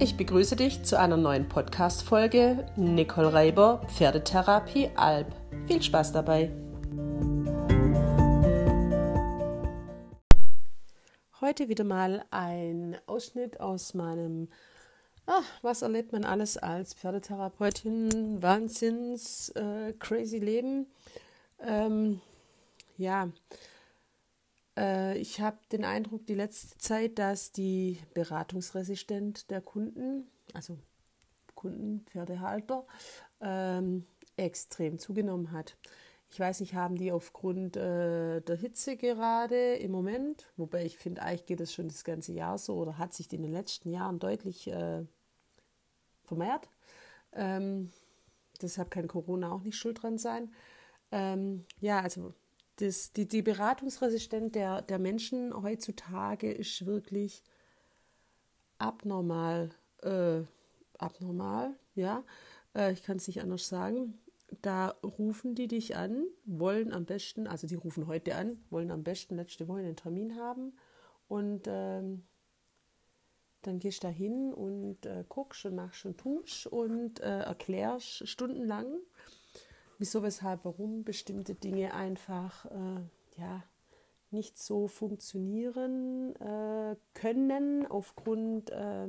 Ich begrüße dich zu einer neuen Podcast-Folge Nicole Reiber Pferdetherapie Alb. Viel Spaß dabei! Heute wieder mal ein Ausschnitt aus meinem ach, Was erlebt man alles als Pferdetherapeutin? Wahnsinns äh, crazy Leben. Ähm, ja, äh, ich habe den Eindruck die letzte Zeit, dass die Beratungsresistenz der Kunden, also Kunden, Pferdehalter, ähm, extrem zugenommen hat. Ich weiß nicht, haben die aufgrund äh, der Hitze gerade im Moment, wobei ich finde, eigentlich geht es schon das ganze Jahr so oder hat sich in den letzten Jahren deutlich äh, vermehrt. Ähm, deshalb kann Corona auch nicht schuld dran sein. Ähm, ja, also das, die, die Beratungsresistenz der, der Menschen heutzutage ist wirklich abnormal. Äh, abnormal, ja. Äh, ich kann es nicht anders sagen. Da rufen die dich an, wollen am besten, also die rufen heute an, wollen am besten letzte Woche einen Termin haben und ähm, dann gehst du da hin und äh, guckst und machst und tust und äh, erklärst stundenlang wieso, weshalb, warum bestimmte Dinge einfach äh, ja, nicht so funktionieren äh, können aufgrund äh,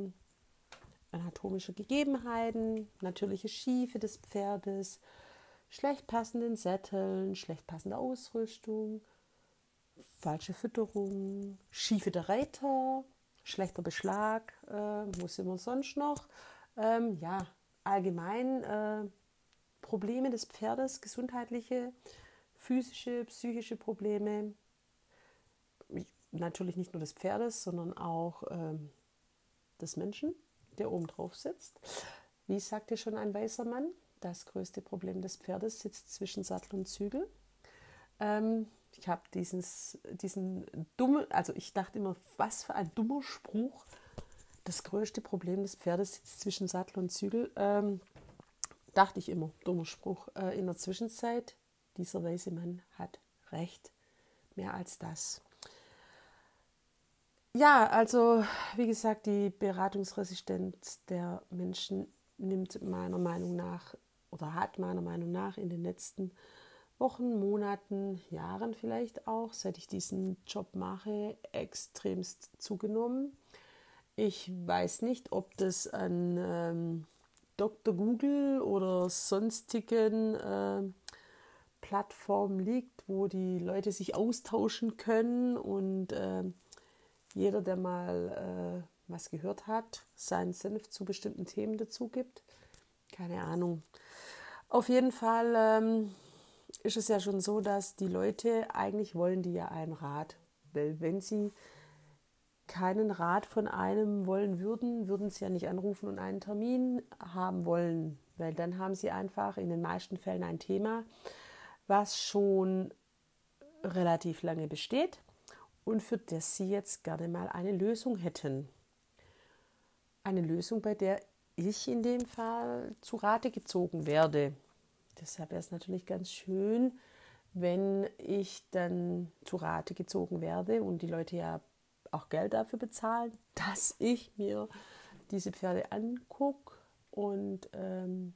anatomischer Gegebenheiten, natürliche Schiefe des Pferdes, schlecht passenden Sätteln, schlecht passende Ausrüstung, falsche Fütterung, Schiefe der Reiter, schlechter Beschlag, äh, wo sind wir sonst noch? Ähm, ja, allgemein äh, Probleme des Pferdes, gesundheitliche, physische, psychische Probleme, natürlich nicht nur des Pferdes, sondern auch ähm, des Menschen, der oben drauf sitzt. Wie sagte schon ein weißer Mann, das größte Problem des Pferdes sitzt zwischen Sattel und Zügel. Ähm, ich habe diesen dummen, also ich dachte immer, was für ein dummer Spruch. Das größte Problem des Pferdes sitzt zwischen Sattel und Zügel. Ähm, dachte ich immer, dummer Spruch. Äh, in der Zwischenzeit, dieser weise Mann hat recht. Mehr als das. Ja, also wie gesagt, die Beratungsresistenz der Menschen nimmt meiner Meinung nach oder hat meiner Meinung nach in den letzten Wochen, Monaten, Jahren vielleicht auch, seit ich diesen Job mache, extremst zugenommen. Ich weiß nicht, ob das an ähm, Dr. Google oder sonstigen äh, Plattformen liegt, wo die Leute sich austauschen können und äh, jeder, der mal äh, was gehört hat, seinen Senf zu bestimmten Themen dazu gibt. Keine Ahnung. Auf jeden Fall ähm, ist es ja schon so, dass die Leute eigentlich wollen die ja einen Rat. Weil wenn sie keinen Rat von einem wollen würden, würden sie ja nicht anrufen und einen Termin haben wollen, weil dann haben sie einfach in den meisten Fällen ein Thema, was schon relativ lange besteht und für das sie jetzt gerne mal eine Lösung hätten. Eine Lösung, bei der ich in dem Fall zu Rate gezogen werde. Deshalb wäre es natürlich ganz schön, wenn ich dann zu Rate gezogen werde und die Leute ja auch Geld dafür bezahlen, dass ich mir diese Pferde angucke und ähm,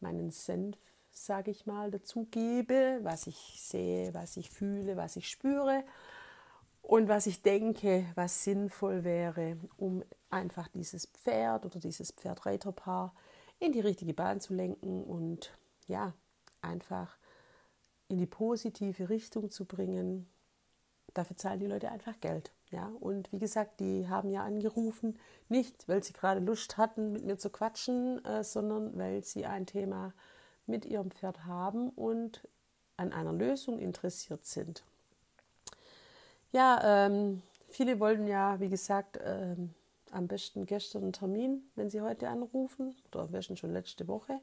meinen Senf, sage ich mal, dazu gebe, was ich sehe, was ich fühle, was ich spüre und was ich denke, was sinnvoll wäre, um einfach dieses Pferd oder dieses Pferdreiterpaar in die richtige Bahn zu lenken und ja, einfach in die positive Richtung zu bringen. Dafür zahlen die Leute einfach Geld. Ja, und wie gesagt, die haben ja angerufen, nicht weil sie gerade Lust hatten, mit mir zu quatschen, äh, sondern weil sie ein Thema mit ihrem Pferd haben und an einer Lösung interessiert sind. Ja, ähm, viele wollten ja, wie gesagt, ähm, am besten gestern einen Termin, wenn sie heute anrufen, oder am besten schon letzte Woche.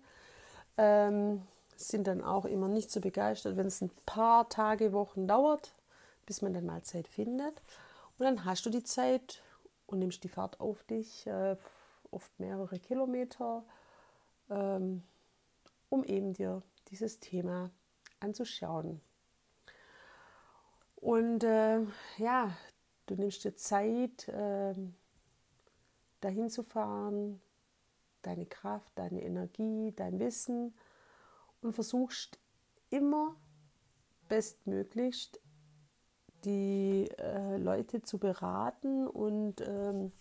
Ähm, sind dann auch immer nicht so begeistert, wenn es ein paar Tage, Wochen dauert, bis man dann mal Zeit findet. Und dann hast du die Zeit und nimmst die Fahrt auf dich, äh, oft mehrere Kilometer, ähm, um eben dir dieses Thema anzuschauen. Und äh, ja, du nimmst dir Zeit, äh, dahin zu fahren, deine Kraft, deine Energie, dein Wissen und versuchst immer bestmöglichst die äh, Leute zu beraten und ähm,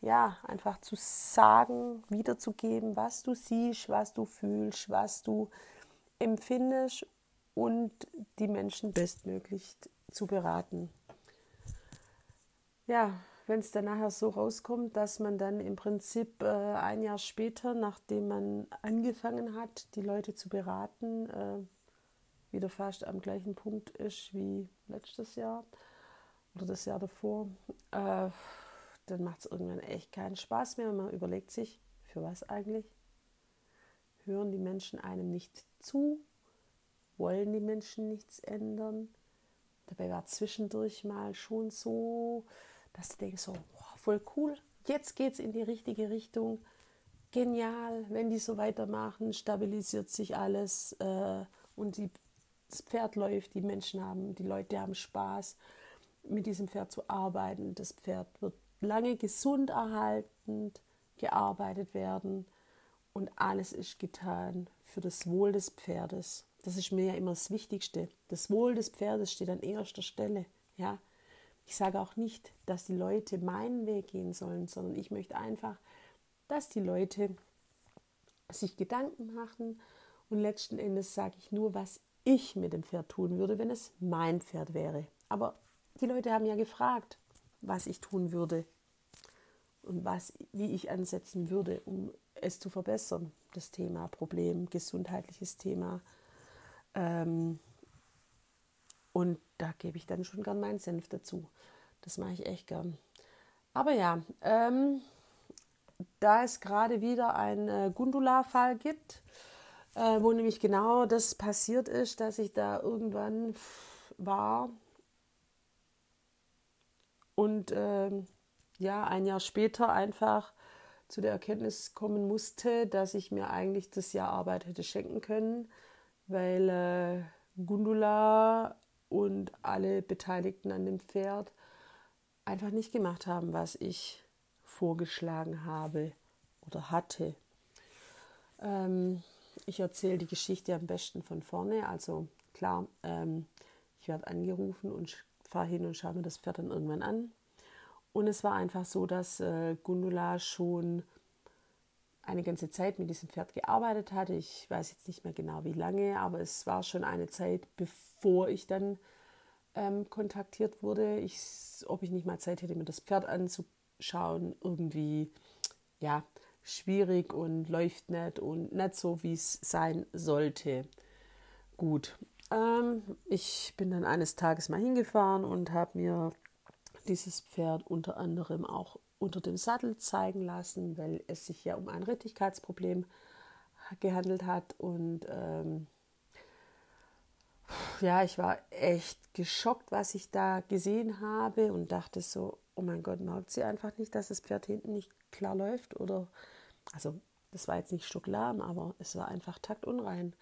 ja, einfach zu sagen, wiederzugeben, was du siehst, was du fühlst, was du empfindest und die Menschen bestmöglich zu beraten. Ja, wenn es dann nachher so rauskommt, dass man dann im Prinzip äh, ein Jahr später, nachdem man angefangen hat, die Leute zu beraten, äh, wieder fast am gleichen Punkt ist wie letztes Jahr oder das Jahr davor, äh, dann macht es irgendwann echt keinen Spaß mehr. Man überlegt sich, für was eigentlich? Hören die Menschen einem nicht zu? Wollen die Menschen nichts ändern? Dabei war zwischendurch mal schon so, dass du denkst, so, boah, voll cool, jetzt geht es in die richtige Richtung. Genial, wenn die so weitermachen, stabilisiert sich alles äh, und die, das Pferd läuft, die Menschen haben, die Leute haben Spaß, mit diesem Pferd zu arbeiten. Das Pferd wird lange gesund erhaltend gearbeitet werden und alles ist getan für das Wohl des Pferdes. Das ist mir ja immer das Wichtigste. Das Wohl des Pferdes steht an erster Stelle. Ja, ich sage auch nicht, dass die Leute meinen Weg gehen sollen, sondern ich möchte einfach, dass die Leute sich Gedanken machen und letzten Endes sage ich nur, was ich mit dem Pferd tun würde, wenn es mein Pferd wäre. Aber die Leute haben ja gefragt, was ich tun würde und was, wie ich ansetzen würde, um es zu verbessern. Das Thema Problem, gesundheitliches Thema. Ähm, und da gebe ich dann schon gern meinen Senf dazu. Das mache ich echt gern. Aber ja, ähm, da es gerade wieder einen äh, Gundula-Fall gibt, äh, wo nämlich genau das passiert ist, dass ich da irgendwann war und äh, ja, ein Jahr später einfach zu der Erkenntnis kommen musste, dass ich mir eigentlich das Jahr Arbeit hätte schenken können, weil äh, Gundula und alle Beteiligten an dem Pferd einfach nicht gemacht haben, was ich vorgeschlagen habe oder hatte. Ähm, ich erzähle die Geschichte am besten von vorne. Also klar, ähm, ich werde angerufen und fahre hin und schaue mir das Pferd dann irgendwann an. Und es war einfach so, dass äh, Gundula schon eine ganze Zeit mit diesem Pferd gearbeitet hatte. Ich weiß jetzt nicht mehr genau wie lange, aber es war schon eine Zeit, bevor ich dann ähm, kontaktiert wurde. Ich, ob ich nicht mal Zeit hätte, mir das Pferd anzuschauen, irgendwie ja schwierig und läuft nicht und nicht so, wie es sein sollte. Gut, ähm, ich bin dann eines Tages mal hingefahren und habe mir dieses Pferd unter anderem auch unter dem Sattel zeigen lassen, weil es sich ja um ein Rittigkeitsproblem gehandelt hat. Und ähm, ja, ich war echt geschockt, was ich da gesehen habe und dachte so, oh mein Gott, merkt sie einfach nicht, dass das Pferd hinten nicht klar läuft? Oder, also das war jetzt nicht stocklahm, aber es war einfach taktunrein.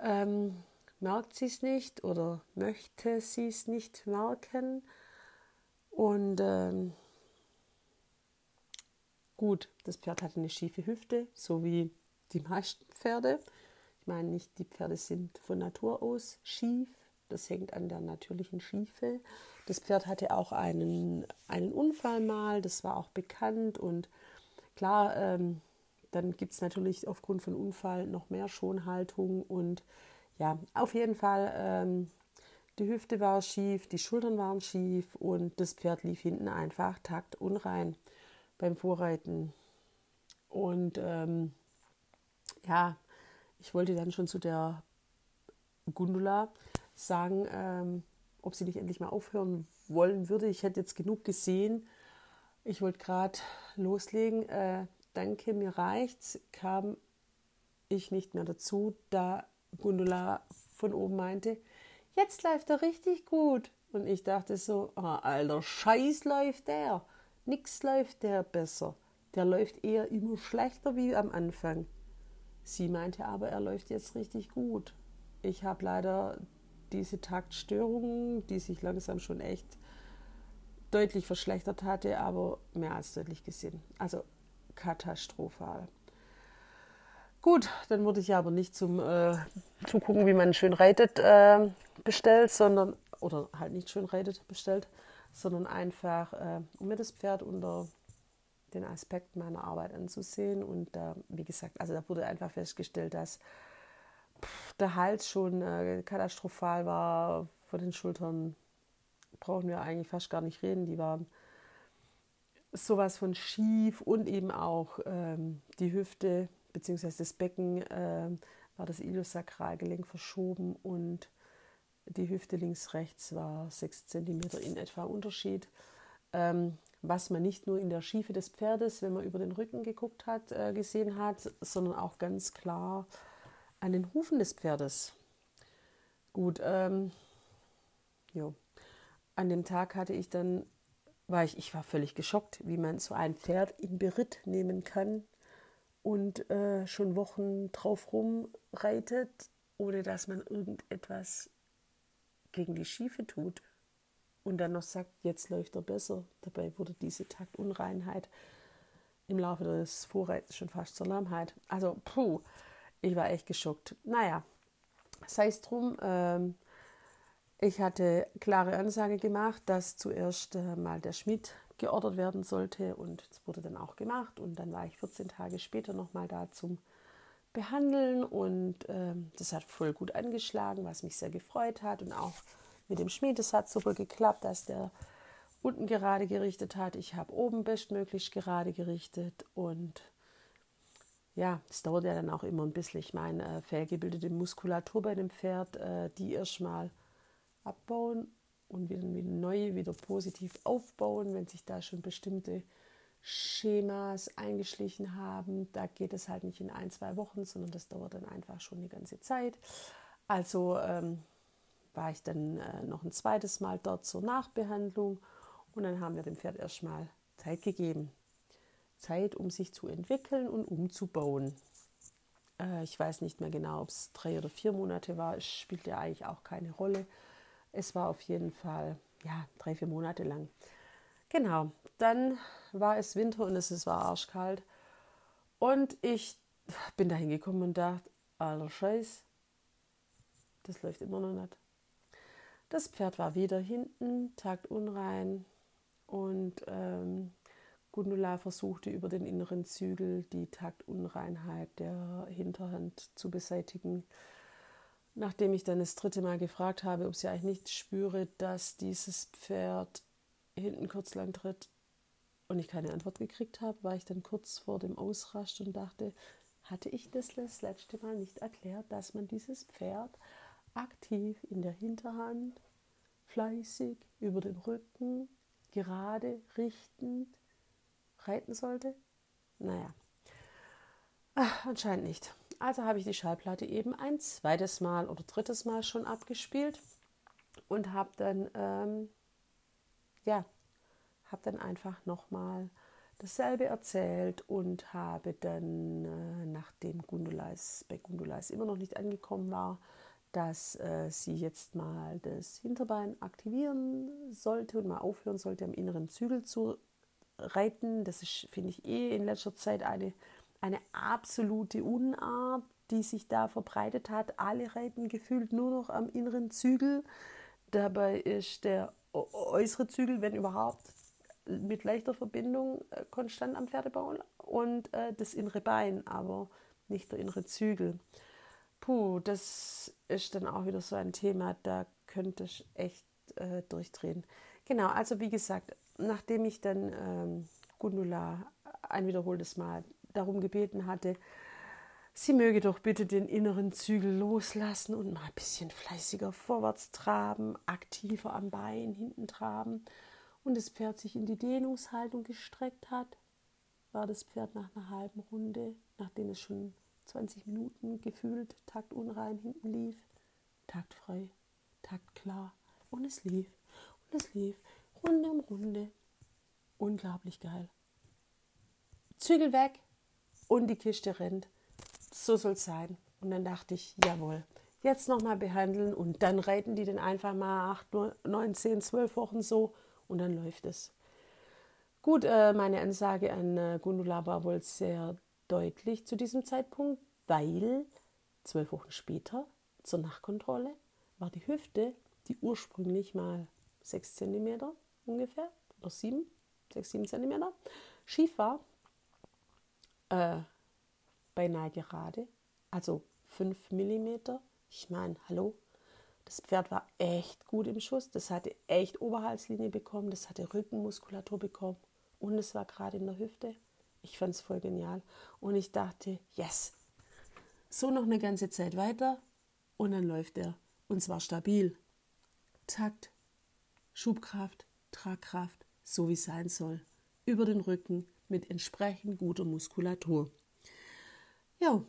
Ähm, merkt sie es nicht oder möchte sie es nicht merken? Und ähm, gut, das Pferd hat eine schiefe Hüfte, so wie die meisten Pferde. Ich meine nicht, die Pferde sind von Natur aus schief. Das hängt an der natürlichen Schiefe. Das Pferd hatte auch einen, einen Unfall mal, das war auch bekannt. Und klar, ähm, dann gibt es natürlich aufgrund von Unfall noch mehr Schonhaltung. Und ja, auf jeden Fall ähm, die Hüfte war schief, die Schultern waren schief und das Pferd lief hinten einfach taktunrein beim Vorreiten. Und ähm, ja, ich wollte dann schon zu der Gundula sagen, ähm, ob sie nicht endlich mal aufhören wollen würde. Ich hätte jetzt genug gesehen. Ich wollte gerade loslegen. Äh, danke, mir reicht's. Kam ich nicht mehr dazu, da Gundula von oben meinte, jetzt läuft er richtig gut. Und ich dachte so, oh, alter Scheiß läuft der. Nix läuft der besser. Der läuft eher immer schlechter wie am Anfang. Sie meinte aber, er läuft jetzt richtig gut. Ich habe leider diese Taktstörungen, die sich langsam schon echt deutlich verschlechtert hatte, aber mehr als deutlich gesehen. Also katastrophal. Gut, dann wurde ich aber nicht zum äh, Zugucken, wie man schön reitet, äh, bestellt, sondern, oder halt nicht schön reitet bestellt, sondern einfach, äh, um mir das Pferd unter den Aspekt meiner Arbeit anzusehen. Und äh, wie gesagt, also da wurde einfach festgestellt, dass der Hals schon äh, katastrophal war, vor den Schultern brauchen wir eigentlich fast gar nicht reden, die waren sowas von schief und eben auch ähm, die Hüfte bzw. das Becken äh, war das Iliosakralgelenk verschoben und die Hüfte links-rechts war 6 cm in etwa Unterschied. Ähm, was man nicht nur in der Schiefe des Pferdes, wenn man über den Rücken geguckt hat, äh, gesehen hat, sondern auch ganz klar an den Hufen des Pferdes. Gut, ähm, jo. an dem Tag hatte ich dann, war ich, ich war völlig geschockt, wie man so ein Pferd in Beritt nehmen kann und äh, schon Wochen drauf rumreitet, ohne dass man irgendetwas gegen die Schiefe tut und dann noch sagt, jetzt läuft er besser. Dabei wurde diese Taktunreinheit im Laufe des Vorreitens schon fast zur Lahmheit. Also, puh, ich war echt geschockt. Naja, sei es drum. Ähm, ich hatte klare Ansage gemacht, dass zuerst äh, mal der Schmied geordert werden sollte und es wurde dann auch gemacht und dann war ich 14 Tage später nochmal da zum Behandeln und ähm, das hat voll gut angeschlagen, was mich sehr gefreut hat und auch mit dem Schmied. Es hat super geklappt, dass der unten gerade gerichtet hat. Ich habe oben bestmöglich gerade gerichtet und ja, es dauert ja dann auch immer ein bisschen. Ich meine, äh, fehlgebildete Muskulatur bei dem Pferd, äh, die erstmal abbauen und wieder, wieder neue, wieder positiv aufbauen, wenn sich da schon bestimmte Schemas eingeschlichen haben. Da geht es halt nicht in ein, zwei Wochen, sondern das dauert dann einfach schon die ganze Zeit. Also ähm, war ich dann äh, noch ein zweites Mal dort zur Nachbehandlung und dann haben wir dem Pferd erstmal Zeit gegeben. Zeit, um sich zu entwickeln und umzubauen. Äh, ich weiß nicht mehr genau, ob es drei oder vier Monate war. Es spielt ja eigentlich auch keine Rolle. Es war auf jeden Fall ja, drei, vier Monate lang. Genau, dann war es Winter und es war arschkalt. Und ich bin da hingekommen und dachte, alter Scheiß, das läuft immer noch nicht. Das Pferd war wieder hinten, taktunrein und ähm, Gundula versuchte über den inneren Zügel die Taktunreinheit der Hinterhand zu beseitigen. Nachdem ich dann das dritte Mal gefragt habe, ob sie eigentlich nicht spüre, dass dieses Pferd hinten kurz lang tritt und ich keine Antwort gekriegt habe, war ich dann kurz vor dem Ausrast und dachte, hatte ich das das letzte Mal nicht erklärt, dass man dieses Pferd aktiv in der Hinterhand, fleißig über den Rücken, gerade, richtend reiten sollte? Naja, Ach, anscheinend nicht. Also habe ich die Schallplatte eben ein zweites Mal oder drittes Mal schon abgespielt und habe dann, ähm, ja, habe dann einfach nochmal dasselbe erzählt und habe dann, äh, nachdem Gundulais bei Gundulais immer noch nicht angekommen war, dass äh, sie jetzt mal das Hinterbein aktivieren sollte und mal aufhören sollte, am inneren Zügel zu reiten. Das ist, finde ich, eh in letzter Zeit eine, eine absolute Unart, die sich da verbreitet hat. Alle reiten gefühlt nur noch am inneren Zügel. Dabei ist der äußere Zügel, wenn überhaupt, mit leichter Verbindung äh, konstant am Pferdebauen und äh, das innere Bein, aber nicht der innere Zügel. Puh, das ist dann auch wieder so ein Thema, da könnte ich echt äh, durchdrehen. Genau, also wie gesagt, nachdem ich dann ähm, Gundula ein wiederholtes Mal darum gebeten hatte, sie möge doch bitte den inneren Zügel loslassen und mal ein bisschen fleißiger vorwärts traben, aktiver am Bein hinten traben. Und das Pferd sich in die Dehnungshaltung gestreckt hat, war das Pferd nach einer halben Runde, nachdem es schon 20 Minuten gefühlt taktunrein hinten lief, taktfrei, taktklar. Und es lief und es lief Runde um Runde. Unglaublich geil. Zügel weg und die Kiste rennt. So soll es sein. Und dann dachte ich, jawohl, jetzt nochmal behandeln und dann reiten die den einfach mal 8, 9, 10, 12 Wochen so und dann läuft es. Gut, äh, meine Ansage an äh, Gundula war wohl sehr deutlich zu diesem Zeitpunkt, weil zwölf Wochen später zur Nachkontrolle war die Hüfte, die ursprünglich mal sechs Zentimeter ungefähr oder sieben, sechs, sieben Zentimeter schief war, äh, beinahe gerade, also fünf Millimeter. Ich meine, hallo, das Pferd war echt gut im Schuss, das hatte echt Oberhalslinie bekommen, das hatte Rückenmuskulatur bekommen und es war gerade in der Hüfte. Ich fand es voll genial und ich dachte, yes, so noch eine ganze Zeit weiter und dann läuft er und zwar stabil. Takt, Schubkraft, Tragkraft, so wie es sein soll. Über den Rücken mit entsprechend guter Muskulatur. Ja,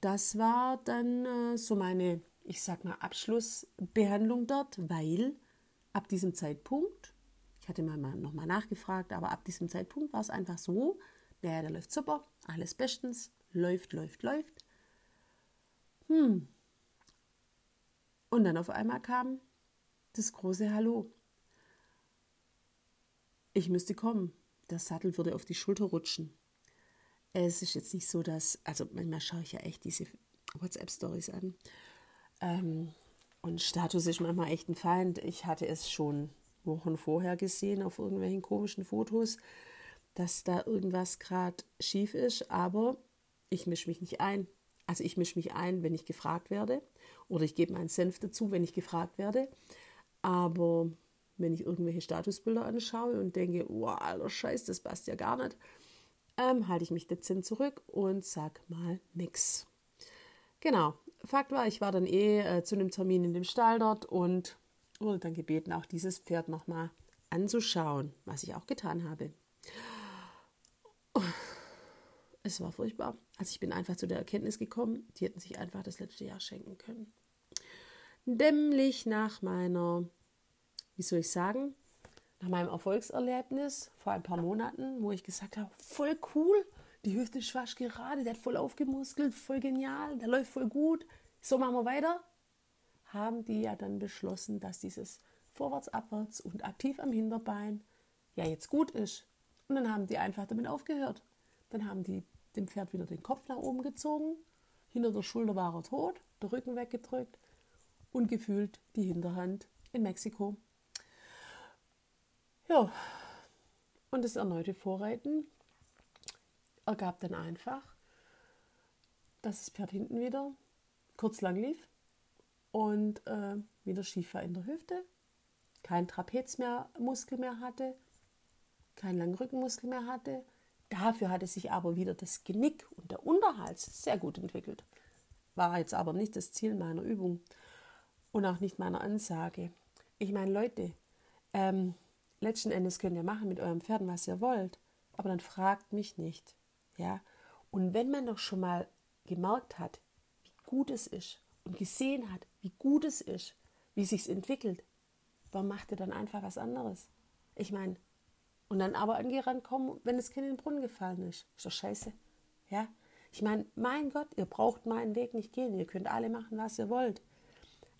das war dann äh, so meine, ich sag mal, Abschlussbehandlung dort, weil ab diesem Zeitpunkt, ich hatte mal nochmal nachgefragt, aber ab diesem Zeitpunkt war es einfach so, naja, der läuft super, alles bestens, läuft, läuft, läuft. Hm. Und dann auf einmal kam das große Hallo. Ich müsste kommen. Der Sattel würde auf die Schulter rutschen. Es ist jetzt nicht so, dass, also manchmal schaue ich ja echt diese WhatsApp-Stories an. Ähm, und Status ist manchmal echt ein Feind. Ich hatte es schon Wochen vorher gesehen auf irgendwelchen komischen Fotos, dass da irgendwas gerade schief ist, aber ich mische mich nicht ein. Also ich mische mich ein, wenn ich gefragt werde oder ich gebe meinen Senf dazu, wenn ich gefragt werde. Aber wenn ich irgendwelche Statusbilder anschaue und denke, wow, alter Scheiß, das passt ja gar nicht, ähm, halte ich mich dezent zurück und sag mal nix. Genau. Fakt war, ich war dann eh äh, zu einem Termin in dem Stall dort und wurde dann gebeten, auch dieses Pferd nochmal anzuschauen, was ich auch getan habe. Es war furchtbar. Also ich bin einfach zu der Erkenntnis gekommen, die hätten sich einfach das letzte Jahr schenken können. Dämlich nach meiner, wie soll ich sagen, nach meinem Erfolgserlebnis vor ein paar Monaten, wo ich gesagt habe, voll cool, die Hüfte ist gerade, der hat voll aufgemuskelt, voll genial, der läuft voll gut, so machen wir weiter, haben die ja dann beschlossen, dass dieses vorwärts, abwärts und aktiv am Hinterbein ja jetzt gut ist. Und dann haben die einfach damit aufgehört. Dann haben die dem Pferd wieder den Kopf nach oben gezogen, hinter der Schulter war er tot, der Rücken weggedrückt und gefühlt die Hinterhand in Mexiko. Ja, und das erneute Vorreiten ergab dann einfach, dass das Pferd hinten wieder kurz lang lief und äh, wieder schief war in der Hüfte, kein Trapezmuskel mehr hatte, keinen langen Rückenmuskel mehr hatte. Dafür hatte sich aber wieder das Genick und der Unterhals sehr gut entwickelt. War jetzt aber nicht das Ziel meiner Übung und auch nicht meiner Ansage. Ich meine, Leute, ähm, letzten Endes könnt ihr machen mit eurem Pferden, was ihr wollt, aber dann fragt mich nicht. Ja? Und wenn man doch schon mal gemerkt hat, wie gut es ist und gesehen hat, wie gut es ist, wie es sich entwickelt, warum macht ihr dann einfach was anderes? Ich meine, und dann aber angerannt kommen, wenn das Kind in den Brunnen gefallen ist. Ist doch scheiße. Ja? Ich meine, mein Gott, ihr braucht meinen Weg nicht gehen. Ihr könnt alle machen, was ihr wollt.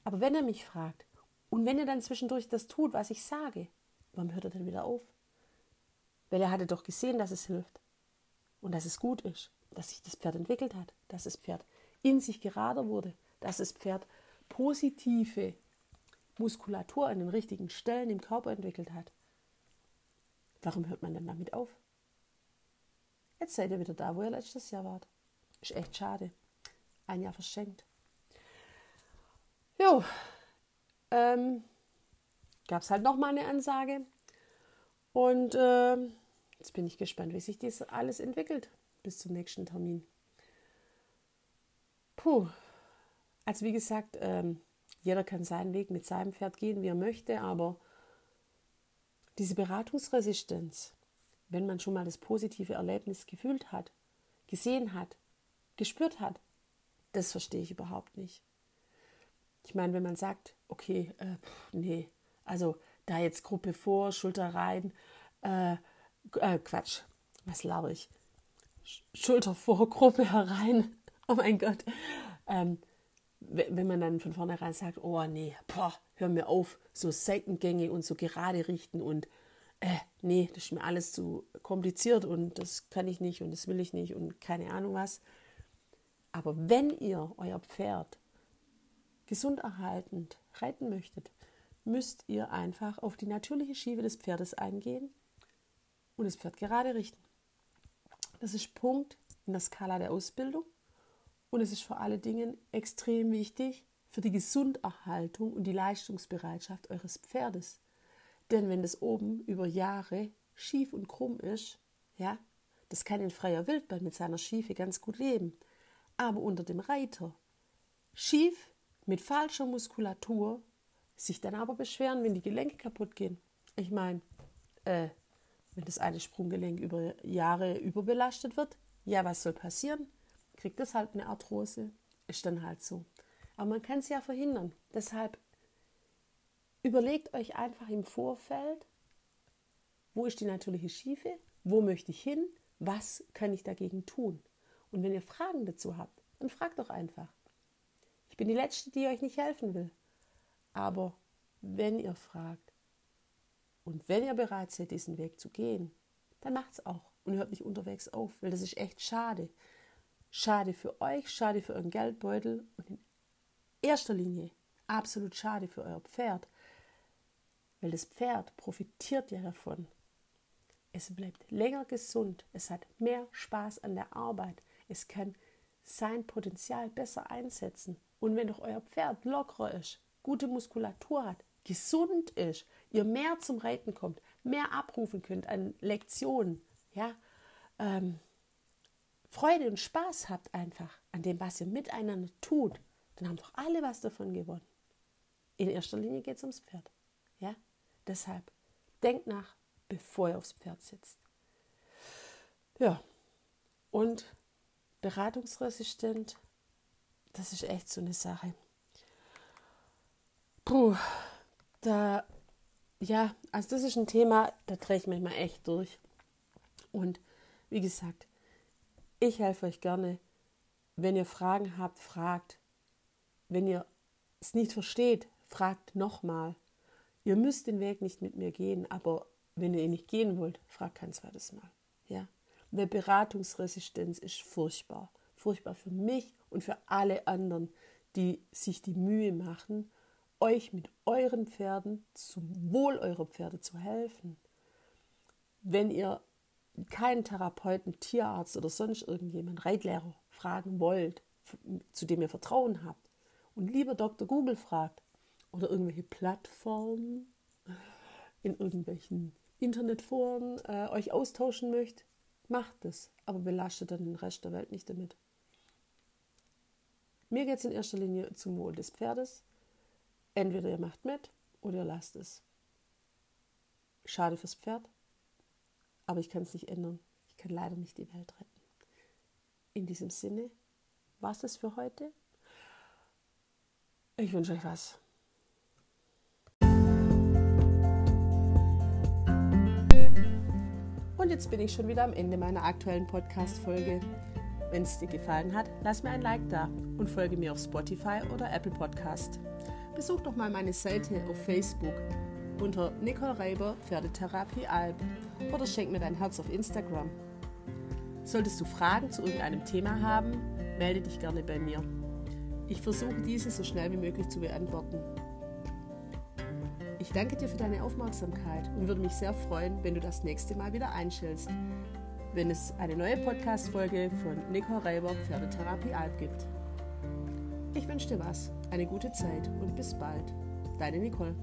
Aber wenn er mich fragt und wenn ihr dann zwischendurch das tut, was ich sage, Warum hört er denn wieder auf? Weil er hatte doch gesehen, dass es hilft und dass es gut ist, dass sich das Pferd entwickelt hat, dass das Pferd in sich gerader wurde, dass das Pferd positive Muskulatur an den richtigen Stellen im Körper entwickelt hat. Warum hört man denn damit auf? Jetzt seid ihr wieder da, wo ihr letztes Jahr wart. Ist echt schade. Ein Jahr verschenkt. Jo, ähm, gab es halt nochmal eine Ansage. Und äh, jetzt bin ich gespannt, wie sich das alles entwickelt bis zum nächsten Termin. Puh. Also wie gesagt, ähm, jeder kann seinen Weg mit seinem Pferd gehen, wie er möchte, aber diese Beratungsresistenz, wenn man schon mal das positive Erlebnis gefühlt hat, gesehen hat, gespürt hat, das verstehe ich überhaupt nicht. Ich meine, wenn man sagt, okay, äh, nee, also da jetzt Gruppe vor, Schulter rein, äh, äh, Quatsch, was laber ich? Schulter vor, Gruppe herein. Oh mein Gott. Ähm, wenn man dann von vornherein sagt, oh nee, boah, hör mir auf, so Seitengänge und so gerade richten und äh, nee, das ist mir alles zu kompliziert und das kann ich nicht und das will ich nicht und keine Ahnung was. Aber wenn ihr euer Pferd gesund erhaltend reiten möchtet, müsst ihr einfach auf die natürliche Schiefe des Pferdes eingehen und das Pferd gerade richten. Das ist Punkt in der Skala der Ausbildung und es ist vor allen Dingen extrem wichtig für die Gesunderhaltung und die Leistungsbereitschaft eures Pferdes. Denn wenn das oben über Jahre schief und krumm ist, ja, das kann ein freier Wildbahn mit seiner Schiefe ganz gut leben. Aber unter dem Reiter schief mit falscher Muskulatur sich dann aber beschweren, wenn die Gelenke kaputt gehen. Ich meine, äh, wenn das eine Sprunggelenk über Jahre überbelastet wird, ja, was soll passieren? Kriegt es halt eine Arthrose. Ist dann halt so. Aber man kann es ja verhindern. Deshalb überlegt euch einfach im Vorfeld, wo ist die natürliche Schiefe, wo möchte ich hin, was kann ich dagegen tun. Und wenn ihr Fragen dazu habt, dann fragt doch einfach. Ich bin die Letzte, die euch nicht helfen will. Aber wenn ihr fragt, und wenn ihr bereit seid, diesen Weg zu gehen, dann macht es auch und hört nicht unterwegs auf, weil das ist echt schade. Schade für euch, schade für euren Geldbeutel und in erster Linie absolut schade für euer Pferd, weil das Pferd profitiert ja davon. Es bleibt länger gesund, es hat mehr Spaß an der Arbeit, es kann sein Potenzial besser einsetzen. Und wenn doch euer Pferd lockerer ist, gute Muskulatur hat, gesund ist, ihr mehr zum Reiten kommt, mehr abrufen könnt an Lektionen, ja, ähm, Freude und Spaß habt einfach an dem, was ihr miteinander tut, dann haben doch alle was davon gewonnen. In erster Linie geht es ums Pferd. Ja? Deshalb denkt nach, bevor ihr aufs Pferd sitzt. Ja, und beratungsresistent, das ist echt so eine Sache. Puh, da, ja, also das ist ein Thema, da drehe ich manchmal echt durch. Und wie gesagt, ich helfe euch gerne. Wenn ihr Fragen habt, fragt. Wenn ihr es nicht versteht, fragt nochmal. Ihr müsst den Weg nicht mit mir gehen, aber wenn ihr ihn nicht gehen wollt, fragt kein zweites Mal. Ja? Weil Beratungsresistenz ist furchtbar. Furchtbar für mich und für alle anderen, die sich die Mühe machen euch mit euren Pferden zum Wohl eurer Pferde zu helfen. Wenn ihr keinen Therapeuten, Tierarzt oder sonst irgendjemand, Reitlehrer fragen wollt, zu dem ihr Vertrauen habt und lieber Dr. Google fragt oder irgendwelche Plattformen in irgendwelchen Internetforen äh, euch austauschen möchtet, macht es, aber belastet dann den Rest der Welt nicht damit. Mir geht es in erster Linie zum Wohl des Pferdes Entweder ihr macht mit oder ihr lasst es. Schade fürs Pferd, aber ich kann es nicht ändern. Ich kann leider nicht die Welt retten. In diesem Sinne, was ist für heute? Ich wünsche euch was. Und jetzt bin ich schon wieder am Ende meiner aktuellen Podcast-Folge. Wenn es dir gefallen hat, lass mir ein Like da und folge mir auf Spotify oder Apple Podcast besuch doch mal meine Seite auf Facebook unter Nicole Reiber Pferdetherapie Alb oder schenk mir dein Herz auf Instagram. Solltest du Fragen zu irgendeinem Thema haben, melde dich gerne bei mir. Ich versuche diese so schnell wie möglich zu beantworten. Ich danke dir für deine Aufmerksamkeit und würde mich sehr freuen, wenn du das nächste Mal wieder einschältst, wenn es eine neue Podcast-Folge von Nicole Reiber Pferdetherapie Alb gibt. Ich wünsche dir was, eine gute Zeit und bis bald. Deine Nicole.